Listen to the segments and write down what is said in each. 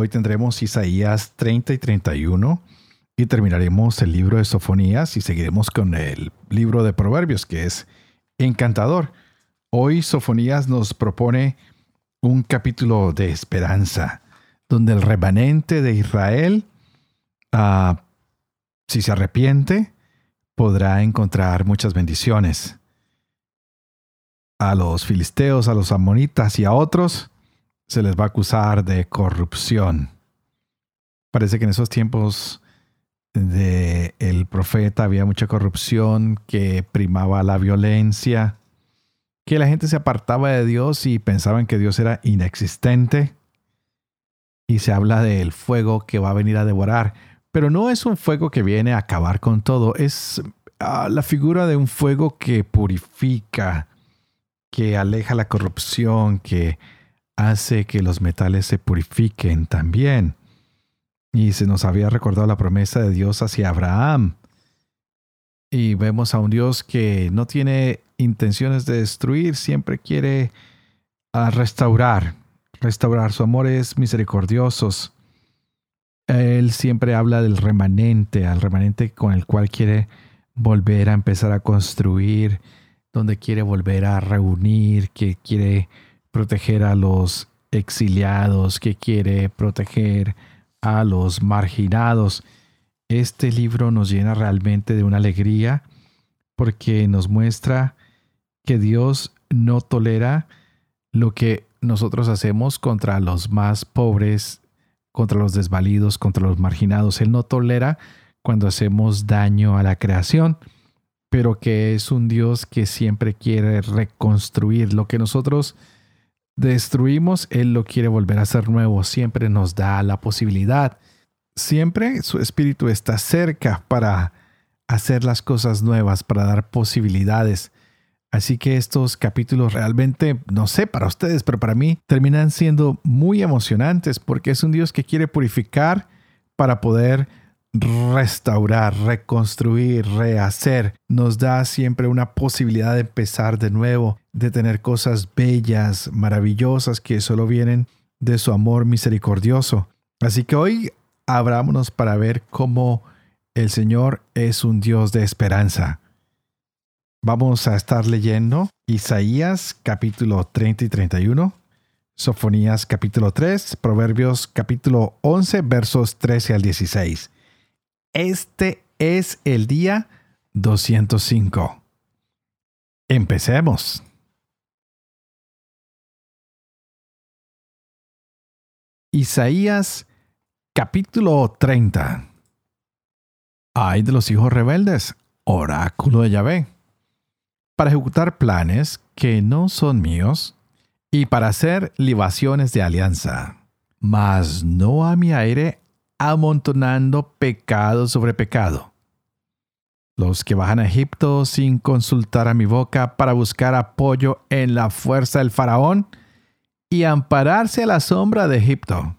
Hoy tendremos Isaías 30 y 31 y terminaremos el libro de Sofonías y seguiremos con el libro de Proverbios, que es encantador. Hoy Sofonías nos propone un capítulo de esperanza, donde el remanente de Israel, ah, si se arrepiente, podrá encontrar muchas bendiciones. A los filisteos, a los amonitas y a otros, se les va a acusar de corrupción. Parece que en esos tiempos de el profeta había mucha corrupción que primaba la violencia, que la gente se apartaba de Dios y pensaban que Dios era inexistente. Y se habla del fuego que va a venir a devorar, pero no es un fuego que viene a acabar con todo, es ah, la figura de un fuego que purifica, que aleja la corrupción, que hace que los metales se purifiquen también. Y se nos había recordado la promesa de Dios hacia Abraham. Y vemos a un Dios que no tiene intenciones de destruir, siempre quiere ah, restaurar. Restaurar. Su amor es misericordioso. Él siempre habla del remanente, al remanente con el cual quiere volver a empezar a construir, donde quiere volver a reunir, que quiere proteger a los exiliados, que quiere proteger a los marginados. Este libro nos llena realmente de una alegría porque nos muestra que Dios no tolera lo que nosotros hacemos contra los más pobres, contra los desvalidos, contra los marginados. Él no tolera cuando hacemos daño a la creación, pero que es un Dios que siempre quiere reconstruir lo que nosotros destruimos, Él lo quiere volver a hacer nuevo. Siempre nos da la posibilidad. Siempre su espíritu está cerca para hacer las cosas nuevas, para dar posibilidades. Así que estos capítulos realmente, no sé para ustedes, pero para mí terminan siendo muy emocionantes porque es un Dios que quiere purificar para poder restaurar, reconstruir, rehacer. Nos da siempre una posibilidad de empezar de nuevo, de tener cosas bellas, maravillosas que solo vienen de su amor misericordioso. Así que hoy abrámonos para ver cómo el Señor es un Dios de esperanza. Vamos a estar leyendo Isaías capítulo 30 y 31, Sofonías capítulo 3, Proverbios capítulo 11 versos 13 al 16. Este es el día 205. Empecemos. Isaías capítulo 30. Hay de los hijos rebeldes, oráculo de Yahvé, para ejecutar planes que no son míos y para hacer libaciones de alianza, mas no a mi aire amontonando pecado sobre pecado. Los que bajan a Egipto sin consultar a mi boca para buscar apoyo en la fuerza del faraón y ampararse a la sombra de Egipto.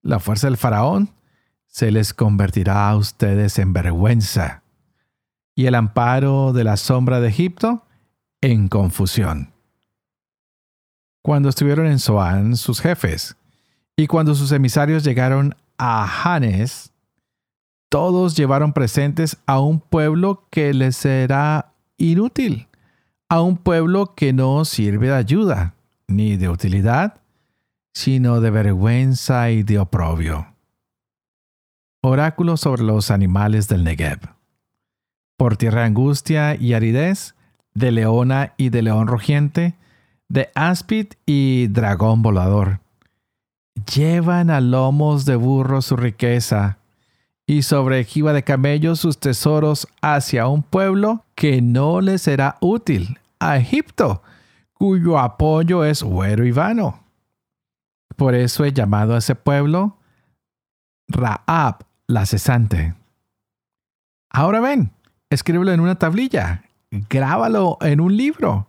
La fuerza del faraón se les convertirá a ustedes en vergüenza y el amparo de la sombra de Egipto en confusión. Cuando estuvieron en Zoán sus jefes, y cuando sus emisarios llegaron a Hanes, todos llevaron presentes a un pueblo que les será inútil, a un pueblo que no sirve de ayuda ni de utilidad, sino de vergüenza y de oprobio. Oráculo sobre los animales del Negev. Por tierra angustia y aridez, de leona y de león rugiente, de áspid y dragón volador llevan a lomos de burro su riqueza y sobre jiba de camellos sus tesoros hacia un pueblo que no les será útil, a Egipto, cuyo apoyo es huero y vano. Por eso he llamado a ese pueblo Raab, la cesante. Ahora ven, escríbelo en una tablilla, grábalo en un libro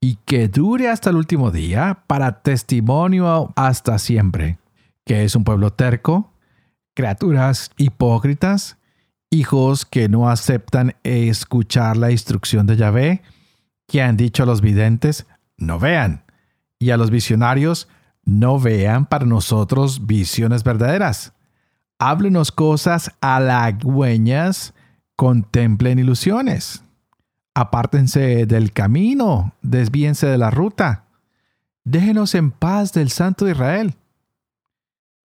y que dure hasta el último día para testimonio hasta siempre, que es un pueblo terco, criaturas hipócritas, hijos que no aceptan escuchar la instrucción de Yahvé, que han dicho a los videntes, no vean, y a los visionarios, no vean para nosotros visiones verdaderas. Háblenos cosas halagüeñas, contemplen ilusiones. Apártense del camino, desvíense de la ruta. Déjenos en paz del Santo Israel.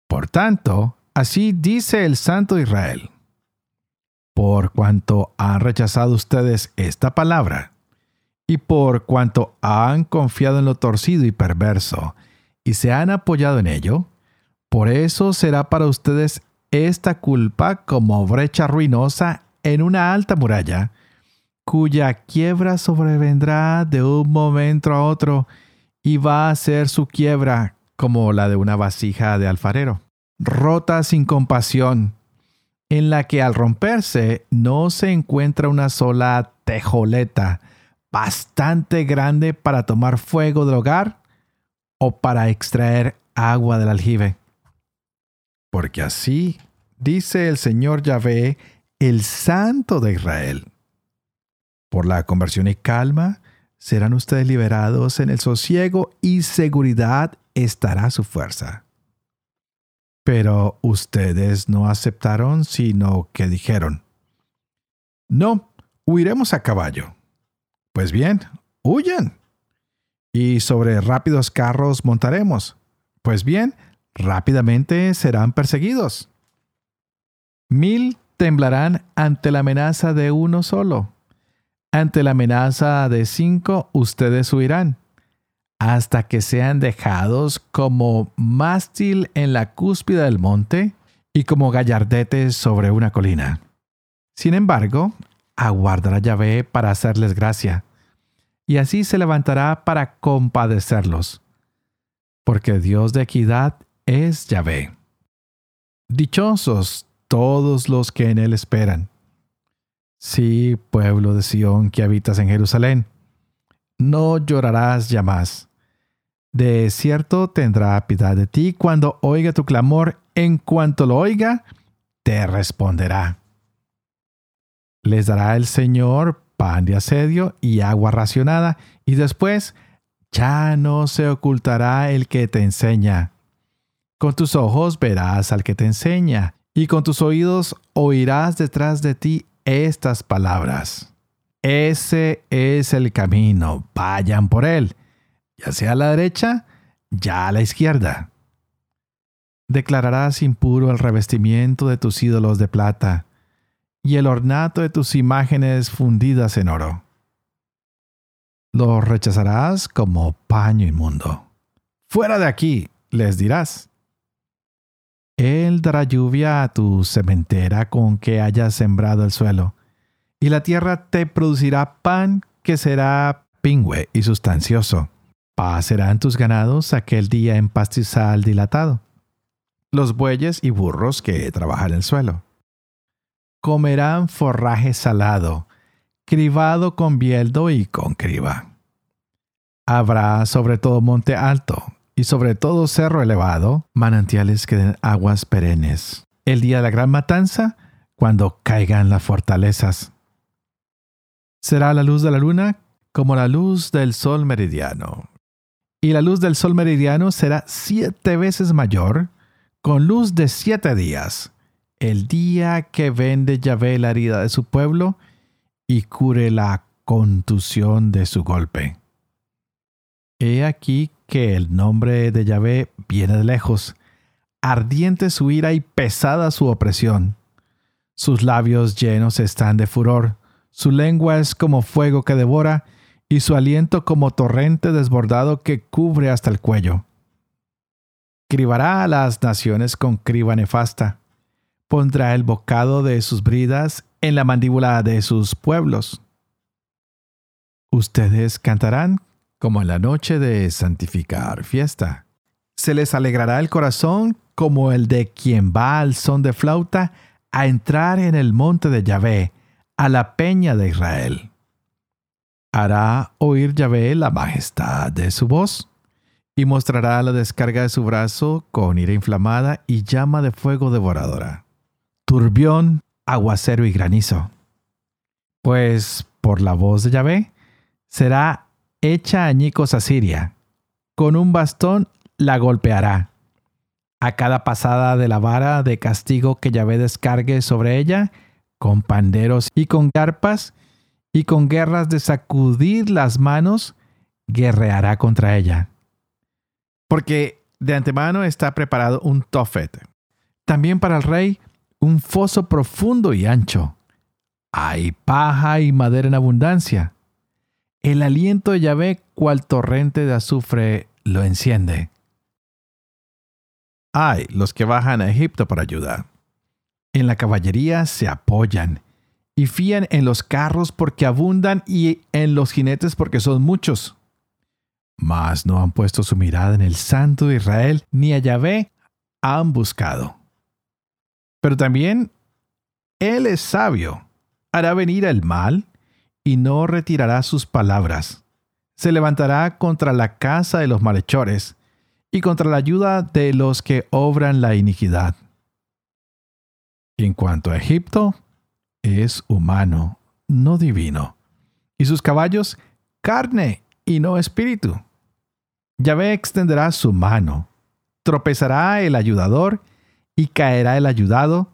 Por tanto, así dice el Santo Israel. Por cuanto han rechazado ustedes esta palabra, y por cuanto han confiado en lo torcido y perverso, y se han apoyado en ello, por eso será para ustedes esta culpa como brecha ruinosa en una alta muralla, cuya quiebra sobrevendrá de un momento a otro y va a ser su quiebra como la de una vasija de alfarero, rota sin compasión, en la que al romperse no se encuentra una sola tejoleta bastante grande para tomar fuego del hogar o para extraer agua del aljibe. Porque así dice el Señor Yahvé, el Santo de Israel. Por la conversión y calma serán ustedes liberados en el sosiego y seguridad estará su fuerza. Pero ustedes no aceptaron, sino que dijeron, no, huiremos a caballo. Pues bien, huyan. Y sobre rápidos carros montaremos. Pues bien, rápidamente serán perseguidos. Mil temblarán ante la amenaza de uno solo. Ante la amenaza de cinco, ustedes huirán, hasta que sean dejados como mástil en la cúspide del monte y como gallardetes sobre una colina. Sin embargo, aguardará Yahvé para hacerles gracia, y así se levantará para compadecerlos, porque Dios de equidad es Yahvé. Dichosos todos los que en él esperan. Sí, pueblo de Sión que habitas en Jerusalén, no llorarás ya más. De cierto tendrá piedad de ti cuando oiga tu clamor, en cuanto lo oiga, te responderá. Les dará el Señor pan de asedio y agua racionada, y después ya no se ocultará el que te enseña. Con tus ojos verás al que te enseña, y con tus oídos oirás detrás de ti estas palabras. Ese es el camino, vayan por él, ya sea a la derecha, ya a la izquierda. Declararás impuro el revestimiento de tus ídolos de plata y el ornato de tus imágenes fundidas en oro. Los rechazarás como paño inmundo. Fuera de aquí, les dirás. Él dará lluvia a tu sementera con que hayas sembrado el suelo, y la tierra te producirá pan que será pingüe y sustancioso. Pasarán tus ganados aquel día en pastizal dilatado, los bueyes y burros que trabajan el suelo. Comerán forraje salado, cribado con bieldo y con criba. Habrá sobre todo monte alto, y sobre todo cerro elevado, manantiales que den aguas perennes. El día de la gran matanza, cuando caigan las fortalezas. Será la luz de la luna como la luz del sol meridiano. Y la luz del sol meridiano será siete veces mayor, con luz de siete días, el día que vende Yahvé la herida de su pueblo y cure la contusión de su golpe. He aquí que el nombre de Yahvé viene de lejos, ardiente su ira y pesada su opresión. Sus labios llenos están de furor, su lengua es como fuego que devora, y su aliento como torrente desbordado que cubre hasta el cuello. Cribará a las naciones con criba nefasta, pondrá el bocado de sus bridas en la mandíbula de sus pueblos. Ustedes cantarán como en la noche de santificar fiesta. Se les alegrará el corazón como el de quien va al son de flauta a entrar en el monte de Yahvé, a la peña de Israel. Hará oír Yahvé la majestad de su voz y mostrará la descarga de su brazo con ira inflamada y llama de fuego devoradora, turbión, aguacero y granizo. Pues por la voz de Yahvé será hecha añicos a Siria, con un bastón la golpeará. A cada pasada de la vara de castigo que Yahvé descargue sobre ella, con panderos y con garpas, y con guerras de sacudir las manos, guerreará contra ella. Porque de antemano está preparado un tofet. También para el rey, un foso profundo y ancho. Hay paja y madera en abundancia. El aliento de Yahvé, cual torrente de azufre, lo enciende. Hay los que bajan a Egipto para ayudar. En la caballería se apoyan y fían en los carros porque abundan y en los jinetes porque son muchos. Mas no han puesto su mirada en el Santo de Israel, ni a Yahvé han buscado. Pero también Él es sabio, hará venir el mal y no retirará sus palabras. Se levantará contra la casa de los malhechores y contra la ayuda de los que obran la iniquidad. En cuanto a Egipto, es humano, no divino, y sus caballos carne y no espíritu. Yahvé extenderá su mano, tropezará el ayudador y caerá el ayudado,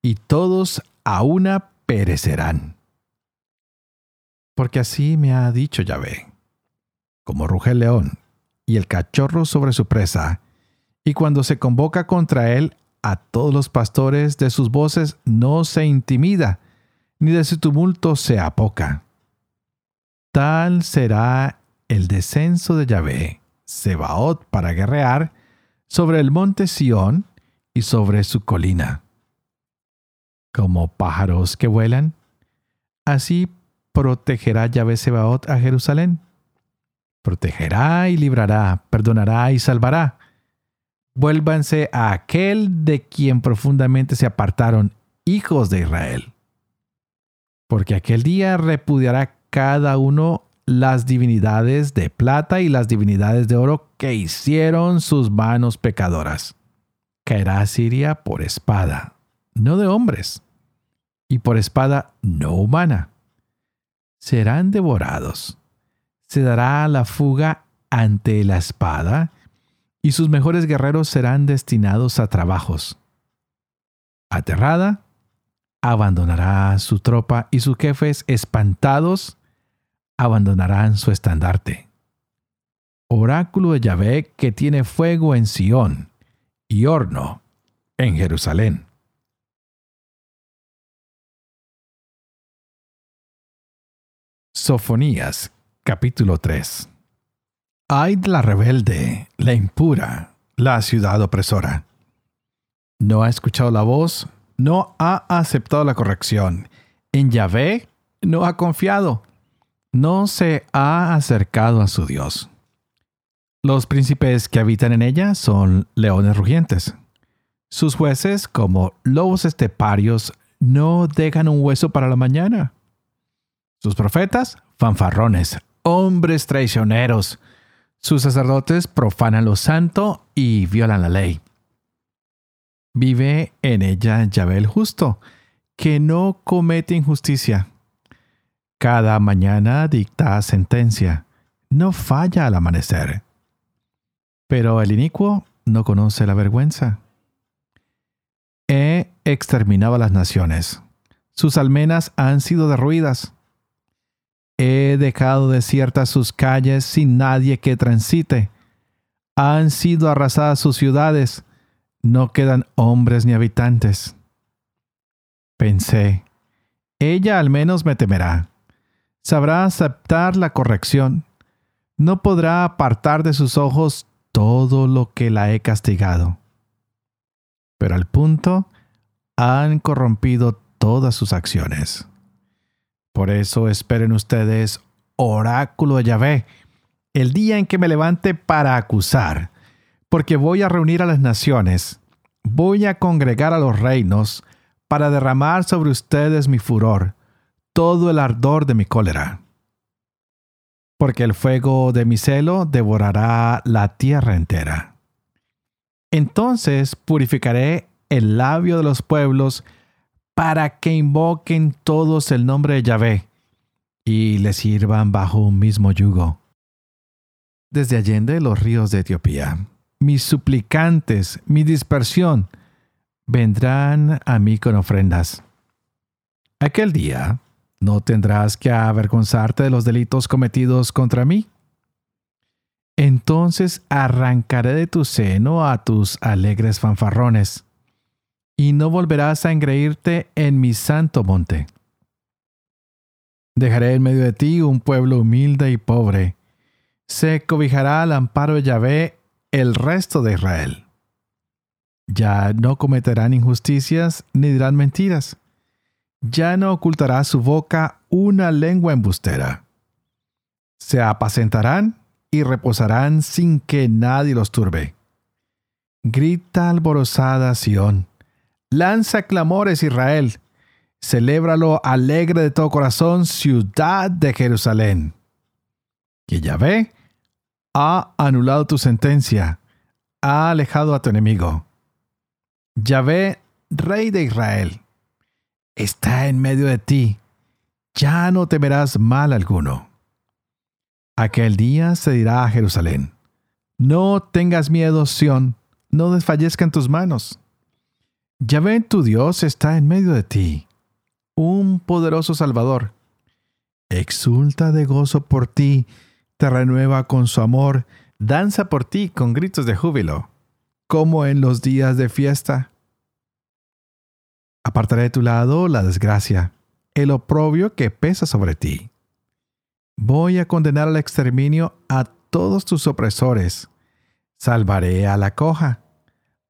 y todos a una perecerán. Porque así me ha dicho Yahvé, como ruge el león y el cachorro sobre su presa, y cuando se convoca contra él a todos los pastores de sus voces no se intimida, ni de su tumulto se apoca. Tal será el descenso de Yahvé, Sebaot, para guerrear sobre el monte Sión y sobre su colina. Como pájaros que vuelan, así protegerá Yahvé Sebaot a Jerusalén protegerá y librará, perdonará y salvará. Vuélvanse a aquel de quien profundamente se apartaron, hijos de Israel. Porque aquel día repudiará cada uno las divinidades de plata y las divinidades de oro que hicieron sus manos pecadoras. Caerá Siria por espada, no de hombres, y por espada no humana. Serán devorados se dará la fuga ante la espada, y sus mejores guerreros serán destinados a trabajos. Aterrada, abandonará su tropa y sus jefes espantados abandonarán su estandarte. Oráculo de Yahvé que tiene fuego en Sión y horno en Jerusalén. Sofonías Capítulo 3 Ay de la rebelde, la impura, la ciudad opresora. No ha escuchado la voz, no ha aceptado la corrección. En Yahvé no ha confiado, no se ha acercado a su Dios. Los príncipes que habitan en ella son leones rugientes. Sus jueces, como lobos esteparios, no dejan un hueso para la mañana. Sus profetas, fanfarrones, hombres traicioneros. Sus sacerdotes profanan lo santo y violan la ley. Vive en ella Yahvé el justo, que no comete injusticia. Cada mañana dicta sentencia, no falla al amanecer. Pero el inicuo no conoce la vergüenza. He exterminado a las naciones. Sus almenas han sido derruidas. He dejado desiertas sus calles sin nadie que transite. Han sido arrasadas sus ciudades. No quedan hombres ni habitantes. Pensé, ella al menos me temerá. Sabrá aceptar la corrección. No podrá apartar de sus ojos todo lo que la he castigado. Pero al punto han corrompido todas sus acciones. Por eso esperen ustedes, oráculo de Yahvé, el día en que me levante para acusar, porque voy a reunir a las naciones voy a congregar a los reinos para derramar sobre ustedes mi furor, todo el ardor de mi cólera. Porque el fuego de mi celo devorará la tierra entera. Entonces purificaré el labio de los pueblos para que invoquen todos el nombre de Yahvé y le sirvan bajo un mismo yugo. Desde allende los ríos de Etiopía, mis suplicantes, mi dispersión, vendrán a mí con ofrendas. Aquel día no tendrás que avergonzarte de los delitos cometidos contra mí. Entonces arrancaré de tu seno a tus alegres fanfarrones, y no volverás a engreírte en mi santo monte. Dejaré en medio de ti un pueblo humilde y pobre. Se cobijará al amparo de Yahvé el resto de Israel. Ya no cometerán injusticias ni dirán mentiras. Ya no ocultará su boca una lengua embustera. Se apacentarán y reposarán sin que nadie los turbe. Grita alborozada Sión. Lanza clamores Israel. Celébralo alegre de todo corazón, ciudad de Jerusalén. Que Yahvé ha anulado tu sentencia, ha alejado a tu enemigo. Yahvé, Rey de Israel, está en medio de ti. Ya no temerás mal alguno. Aquel día se dirá a Jerusalén, no tengas miedo, Sión, no desfallezcan tus manos. Yahvé tu Dios está en medio de ti, un poderoso Salvador. Exulta de gozo por ti, te renueva con su amor, danza por ti con gritos de júbilo como en los días de fiesta. Apartaré de tu lado la desgracia, el oprobio que pesa sobre ti. Voy a condenar al exterminio a todos tus opresores. Salvaré a la coja,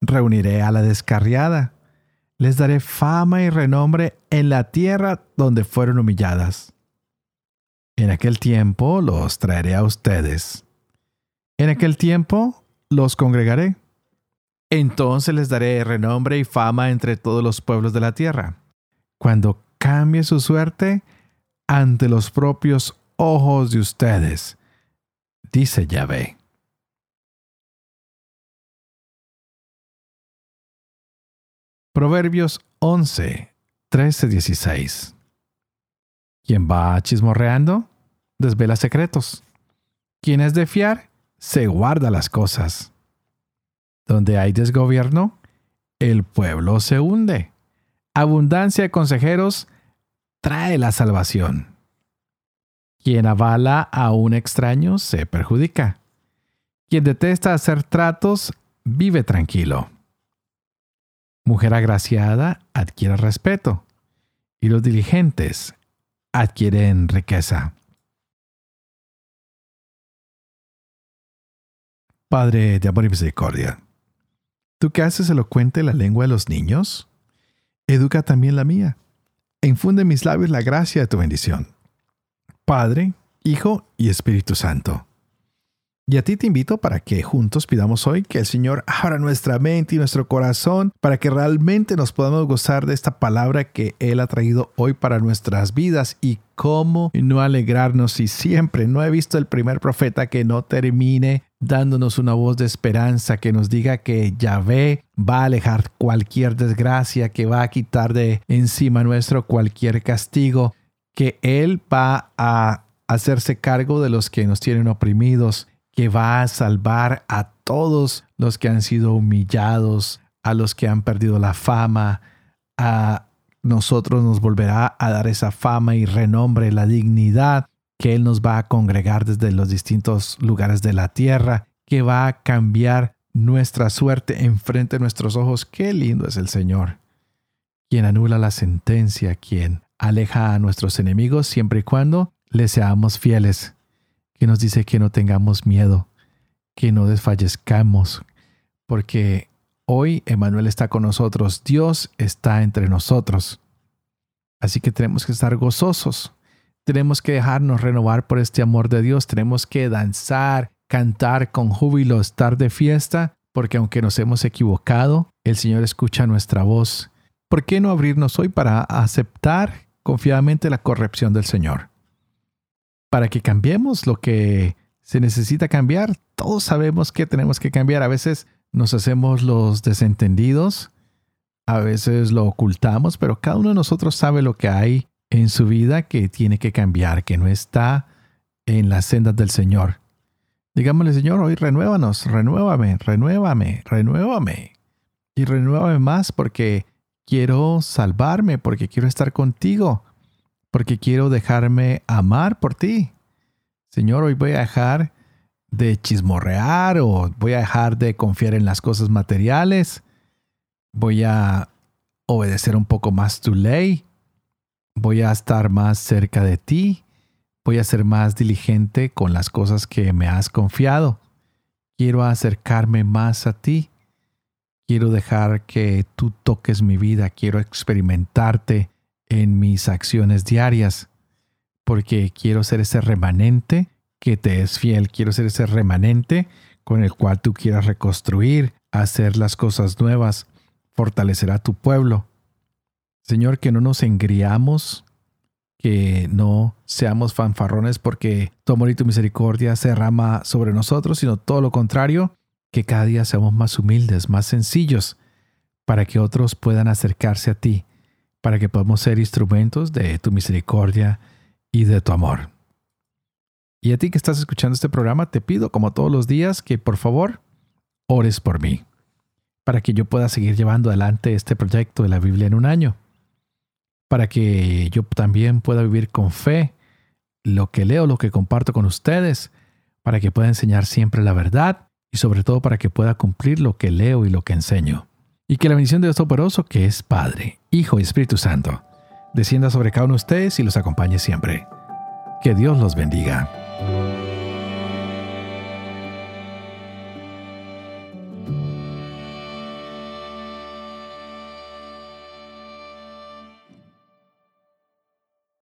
reuniré a la descarriada, les daré fama y renombre en la tierra donde fueron humilladas. En aquel tiempo los traeré a ustedes. En aquel tiempo los congregaré entonces les daré renombre y fama entre todos los pueblos de la tierra. Cuando cambie su suerte ante los propios ojos de ustedes, dice Yahvé. Proverbios 11, 13, 16. Quien va chismorreando, desvela secretos. Quien es de fiar, se guarda las cosas. Donde hay desgobierno, el pueblo se hunde. Abundancia de consejeros trae la salvación. Quien avala a un extraño se perjudica. Quien detesta hacer tratos vive tranquilo. Mujer agraciada adquiere respeto y los diligentes adquieren riqueza. Padre de amor y misericordia ¿Tú que haces elocuente la lengua de los niños? Educa también la mía. E infunde en mis labios la gracia de tu bendición. Padre, Hijo y Espíritu Santo. Y a ti te invito para que juntos pidamos hoy que el Señor abra nuestra mente y nuestro corazón para que realmente nos podamos gozar de esta palabra que Él ha traído hoy para nuestras vidas y cómo no alegrarnos si siempre no he visto el primer profeta que no termine dándonos una voz de esperanza que nos diga que Yahvé va a alejar cualquier desgracia, que va a quitar de encima nuestro cualquier castigo, que Él va a hacerse cargo de los que nos tienen oprimidos que va a salvar a todos los que han sido humillados, a los que han perdido la fama, a nosotros nos volverá a dar esa fama y renombre, la dignidad, que Él nos va a congregar desde los distintos lugares de la tierra, que va a cambiar nuestra suerte enfrente de nuestros ojos. Qué lindo es el Señor, quien anula la sentencia, quien aleja a nuestros enemigos siempre y cuando le seamos fieles que nos dice que no tengamos miedo, que no desfallezcamos, porque hoy Emanuel está con nosotros, Dios está entre nosotros. Así que tenemos que estar gozosos, tenemos que dejarnos renovar por este amor de Dios, tenemos que danzar, cantar con júbilo, estar de fiesta, porque aunque nos hemos equivocado, el Señor escucha nuestra voz. ¿Por qué no abrirnos hoy para aceptar confiadamente la corrección del Señor? Para que cambiemos lo que se necesita cambiar. Todos sabemos que tenemos que cambiar. A veces nos hacemos los desentendidos, a veces lo ocultamos, pero cada uno de nosotros sabe lo que hay en su vida que tiene que cambiar, que no está en las sendas del Señor. Digámosle, Señor, hoy renuévanos, renuévame, renuévame, renuévame. Y renuévame más porque quiero salvarme, porque quiero estar contigo, porque quiero dejarme amar por ti. Señor, hoy voy a dejar de chismorrear o voy a dejar de confiar en las cosas materiales. Voy a obedecer un poco más tu ley. Voy a estar más cerca de ti. Voy a ser más diligente con las cosas que me has confiado. Quiero acercarme más a ti. Quiero dejar que tú toques mi vida. Quiero experimentarte en mis acciones diarias porque quiero ser ese remanente que te es fiel, quiero ser ese remanente con el cual tú quieras reconstruir, hacer las cosas nuevas, fortalecer a tu pueblo. Señor, que no nos engriamos, que no seamos fanfarrones porque tu amor y tu misericordia se derrama sobre nosotros, sino todo lo contrario, que cada día seamos más humildes, más sencillos, para que otros puedan acercarse a ti, para que podamos ser instrumentos de tu misericordia y de tu amor. Y a ti que estás escuchando este programa, te pido, como todos los días, que por favor ores por mí, para que yo pueda seguir llevando adelante este proyecto de la Biblia en un año, para que yo también pueda vivir con fe lo que leo, lo que comparto con ustedes, para que pueda enseñar siempre la verdad y sobre todo para que pueda cumplir lo que leo y lo que enseño. Y que la bendición de Dios Todopoderoso, que es Padre, Hijo y Espíritu Santo, descienda sobre cada uno de ustedes y los acompañe siempre. Que Dios los bendiga.